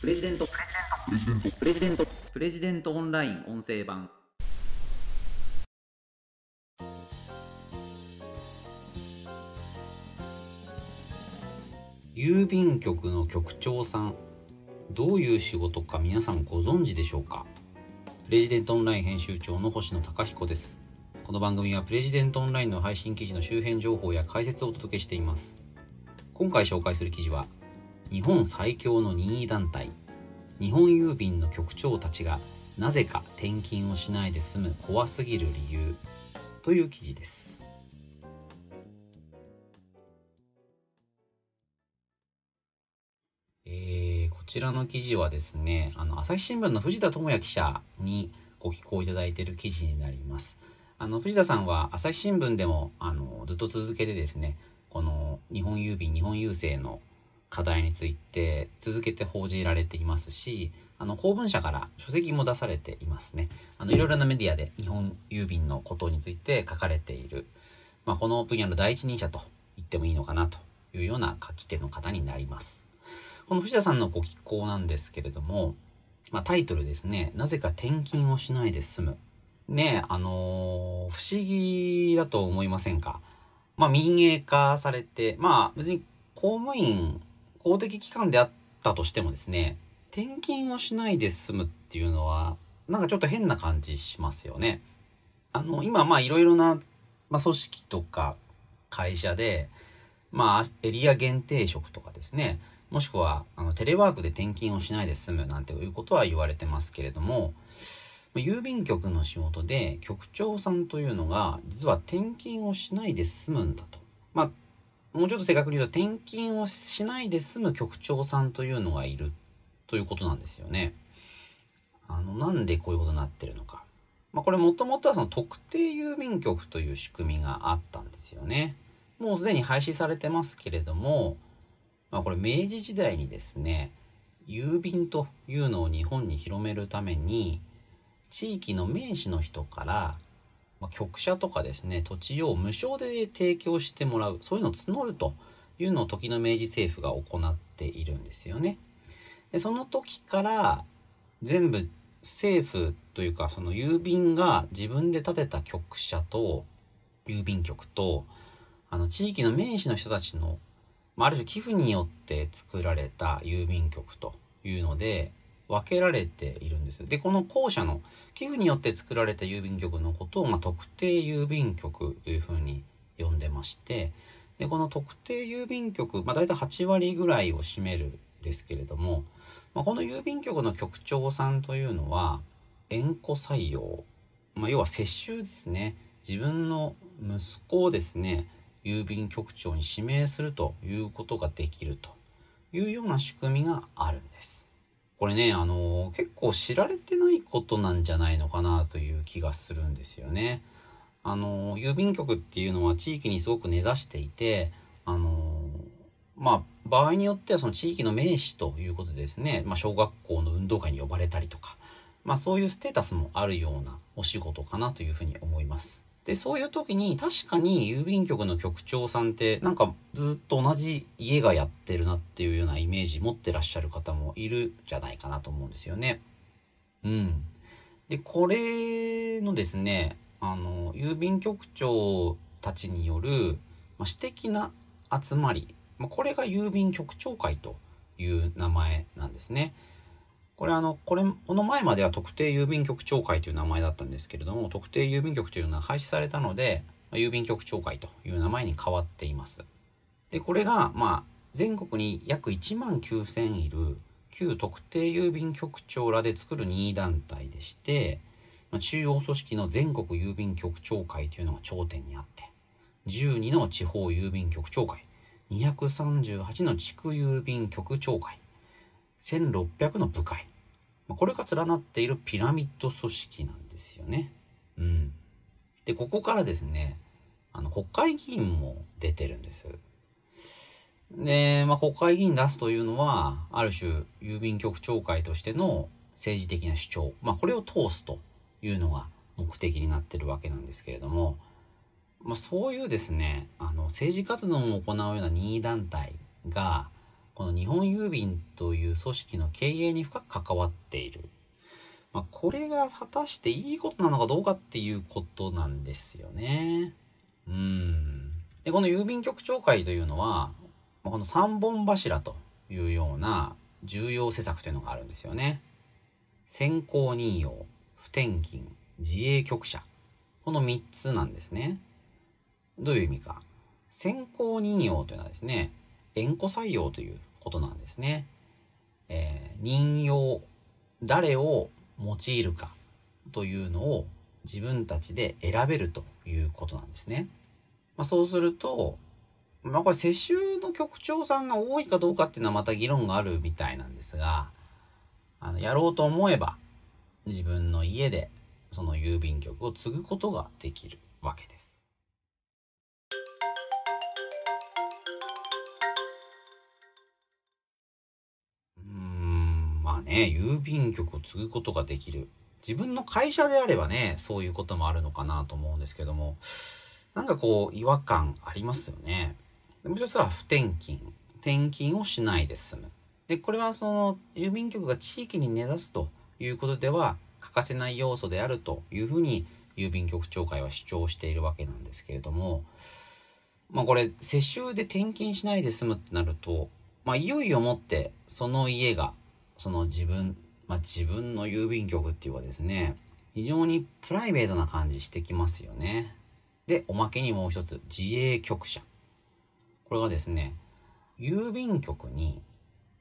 プレジデント。プレジデント。プレジデントオンライン音声版。郵便局の局長さんどういう仕事か皆さんご存知でしょうか？プレジデントオンライン編集長の星野貴彦です。この番組はプレジデントオンラインの配信記事の周辺情報や解説をお届けしています。今回紹介する記事は日本最強の任意団体日本郵便の局長たちがなぜか転勤をしないで済む怖すぎる理由という記事です。えー、こちらの記事はですねあの朝日新聞の藤田智也記者にご寄稿いただいている記事になります。あの藤田さんは朝日新聞でもあのずっと続けてですねこの日本郵便日本郵政の課題について続けて報じられていますしあの公文社から書籍も出されていますね。あのいろいろなメディアで日本郵便のことについて書かれている、まあ、この分野の第一人者と言ってもいいのかなというような書き手の方になります。この藤田さんのご寄稿なんですけれども、まあ、タイトルですね。なぜか転勤をしないで済む。ねあのー、不思議だと思いませんか？まあ民営化されてまあ別に公務員公的機関であったとしてもですね、転勤をしないで済むっていうのは、なんかちょっと変な感じしますよね。あの、今まあいろいろな、まあ、組織とか会社で、まあエリア限定職とかですね、もしくはあのテレワークで転勤をしないで済むなんていうことは言われてますけれども、郵便局の仕事で局長さんというのが実は転勤をしないで済むんだと。まあもうちょっと正確に言うと転勤をしないで済む局長さんというのがいるということなんですよね。あの、なんでこういうことになってるのか。まあ、これもともとはその特定郵便局という仕組みがあったんですよね。もうすでに廃止されてますけれども、まあ、これ明治時代にですね、郵便というのを日本に広めるために、地域の名士の人からま、局舎とかですね、土地を無償で提供してもらう、そういうのを募るというのを時の明治政府が行っているんですよね。で、その時から全部政府というかその郵便が自分で建てた局舎と郵便局とあの地域の名士の人たちの、まあ、ある種寄付によって作られた郵便局というので分けられているんです。で、この校舎の寄付によって作られた郵便局のことを、まあ、特定郵便局というふうに呼んでまして、で、この特定郵便局、まあ、大体8割ぐらいを占めるですけれども、まあ、この郵便局の局長さんというのは、縁故採用、まあ、要は世襲ですね。自分の息子をですね、郵便局長に指名するということができるというような仕組みがあるんです。これね、あの結構知られてないことなんじゃないのかなという気がするんですよね。あの郵便局っていうのは地域にすごく根ざしていて、あのまあ、場合によってはその地域の名士ということでですね、まあ、小学校の運動会に呼ばれたりとか、まあ、そういうステータスもあるようなお仕事かなというふうに思います。で、そういう時に確かに郵便局の局長さんってなんかずっと同じ家がやってるなっていうようなイメージ持ってらっしゃる方もいるじゃないかなと思うんですよね。うん。で、これのですね、あの、郵便局長たちによる、まあ、私的な集まり、まあ、これが郵便局長会という名前なんですね。これあの、これ、この前までは特定郵便局長会という名前だったんですけれども、特定郵便局というのは廃止されたので、郵便局長会という名前に変わっています。で、これが、まあ、全国に約1万9000いる旧特定郵便局長らで作る任意団体でして、中央組織の全国郵便局長会というのが頂点にあって、12の地方郵便局長会、238の地区郵便局長会、1600の部会、これが連なっているピラミッド組織なんですよね。うん。で、ここからですね、あの、国会議員も出てるんです。で、まあ、国会議員出すというのは、ある種、郵便局長会としての政治的な主張、まあ、これを通すというのが目的になってるわけなんですけれども、まあ、そういうですね、あの、政治活動を行うような任意団体が、この日本郵便という組織の経営に深く関わっている。まあ、これが果たしていいことなのかどうかっていうことなんですよね。うん。で、この郵便局長会というのは、この三本柱というような重要施策というのがあるんですよね。先行任用、不転勤、自営局舎。この3つなんですね。どういう意味か。先行任用というのはですね、縁故採用ということなんですね。えー、任用、誰を用いるかというのを自分たちで選べるということなんですね。まあ、そうすると、まあこれ世襲の局長さんが多いかどうかっていうのはまた議論があるみたいなんですが、あの、やろうと思えば自分の家でその郵便局を継ぐことができるわけです。ね、郵便局を継ぐことができる。自分の会社であればね、そういうこともあるのかなと思うんですけども、なんかこう、違和感ありますよね。もう一つは不転勤。転勤をしないで済む。で、これはその、郵便局が地域に根ざすということでは、欠かせない要素であるというふうに、郵便局長会は主張しているわけなんですけれども、まあこれ、世襲で転勤しないで済むってなると、まあいよいよもってその家がその自分、まあ、自分の郵便局っていうかですね、非常にプライベートな感じしてきますよね。で、おまけにもう一つ、自営局舎。これがですね、郵便局に、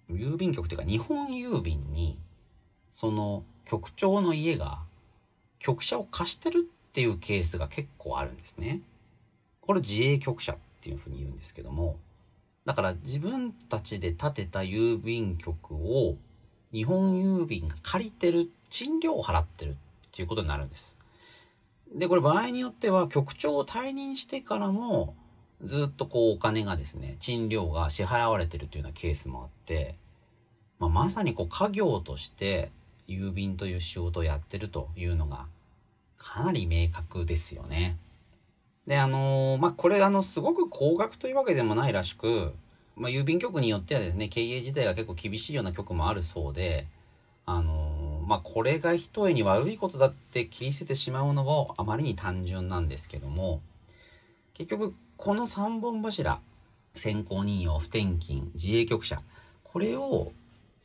郵便局っていうか日本郵便に、その局長の家が局舎を貸してるっていうケースが結構あるんですね。これ自営局舎っていうふうに言うんですけども、だから自分たちで建てた郵便局を日本郵便が借りてる、賃料を払ってるっていうことになるんです。で、これ場合によっては局長を退任してからもずっとこうお金がですね、賃料が支払われてるというようなケースもあって、まあ、まさにこう家業として郵便という仕事をやってるというのがかなり明確ですよね。で、あのー、まあ、これあの、すごく高額というわけでもないらしく、まあ、郵便局によってはですね、経営自体が結構厳しいような局もあるそうで、あのー、まあ、これが一重に悪いことだって切り捨ててしまうのもあまりに単純なんですけども、結局、この3本柱、先行任用、不転勤、自営局者、これを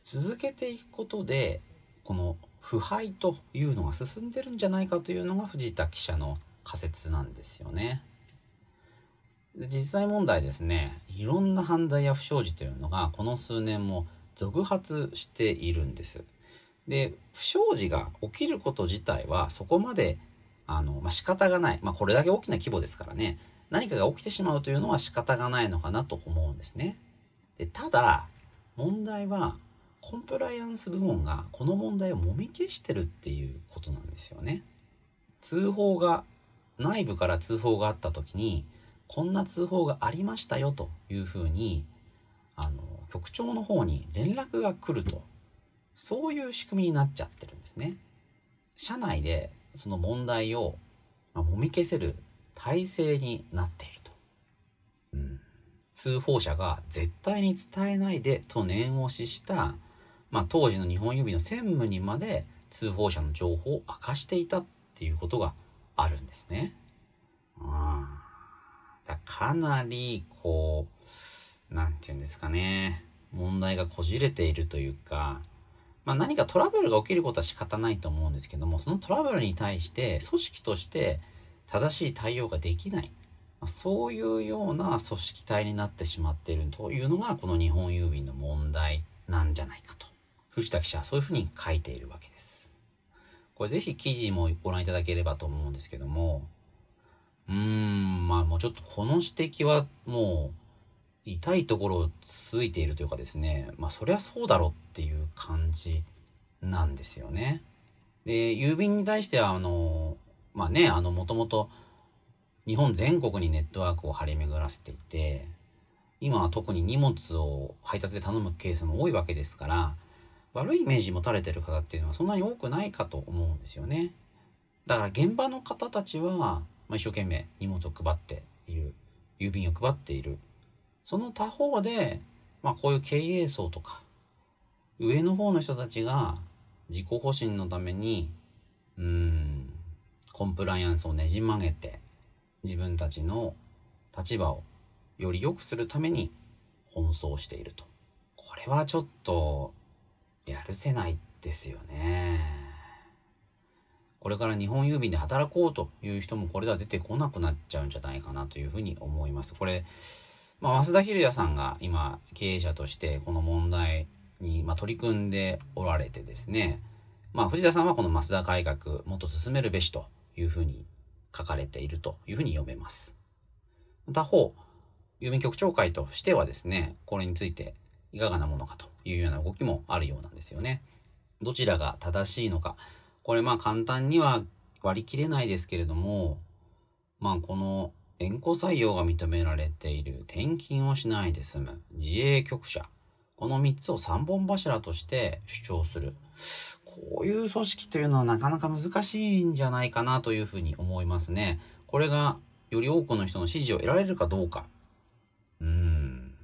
続けていくことで、この腐敗というのが進んでるんじゃないかというのが藤田記者の仮説なんですよね。実際問題ですね。いろんな犯罪や不祥事というのがこの数年も続発しているんです。で不祥事が起きること自体はそこまであの、まあ、仕方がない、まあ、これだけ大きな規模ですからね。何かが起きてしまうというのは仕方がないのかなと思うんですね。でただ問題はコンプライアンス部門がこの問題をもみ消してるっていうことなんですよね。通報が内部から通報があった時にこんな通報がありましたよというふうにあの局長の方に連絡が来るとそういう仕組みになっちゃってるんですね。社内でその問題を、まあ、もみ消せる体制になっていると。うん、通報者が絶対に伝えないでと念押しした、まあ、当時の日本郵便の専務にまで通報者の情報を明かしていたっていうことがあるんですね。うんだかなり、こう、なんて言うんですかね、問題がこじれているというか、まあ何かトラブルが起きることは仕方ないと思うんですけども、そのトラブルに対して組織として正しい対応ができない。まあ、そういうような組織体になってしまっているというのが、この日本郵便の問題なんじゃないかと。藤田記者はそういうふうに書いているわけです。これぜひ記事もご覧いただければと思うんですけども、うーん、まあもうちょっとこの指摘はもう痛いところをついているというかですね、まあそりゃそうだろうっていう感じなんですよね。で、郵便に対してはあの、まあね、あのもともと日本全国にネットワークを張り巡らせていて、今は特に荷物を配達で頼むケースも多いわけですから、悪いイメージ持たれてる方っていうのはそんなに多くないかと思うんですよね。だから現場の方たちは、まあ、一生懸命荷物を配っている郵便を配っているその他方で、まあこういう経営層とか、上の方の人たちが自己保身のために、うん、コンプライアンスをねじ曲げて、自分たちの立場をより良くするために奔走していると。これはちょっと、やるせないですよね。これから日本郵便で働こうという人もこれでは出てこなくなっちゃうんじゃないかなというふうに思います。これ、まあ、増田秀也さんが今経営者としてこの問題に、まあ、取り組んでおられてですね、まあ、藤田さんはこの増田改革もっと進めるべしというふうに書かれているというふうに読めます。他方、郵便局長会としてはですね、これについていかがなものかというような動きもあるようなんですよね。どちらが正しいのか。これまあ簡単には割り切れないですけれども、まあこの縁故採用が認められている転勤をしないで済む自営局者。この3つを3本柱として主張する。こういう組織というのはなかなか難しいんじゃないかなというふうに思いますね。これがより多くの人の支持を得られるかどうか。うん。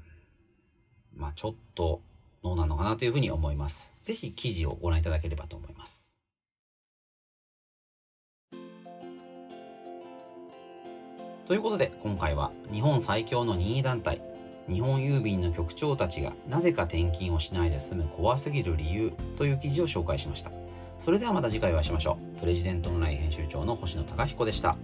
まあちょっとどうなのかなというふうに思います。ぜひ記事をご覧いただければと思います。ということで今回は日本最強の任意団体日本郵便の局長たちがなぜか転勤をしないで済む怖すぎる理由という記事を紹介しました。それではまた次回お会いしましょう。プレジデントオンライン編集長の星野貴彦でした。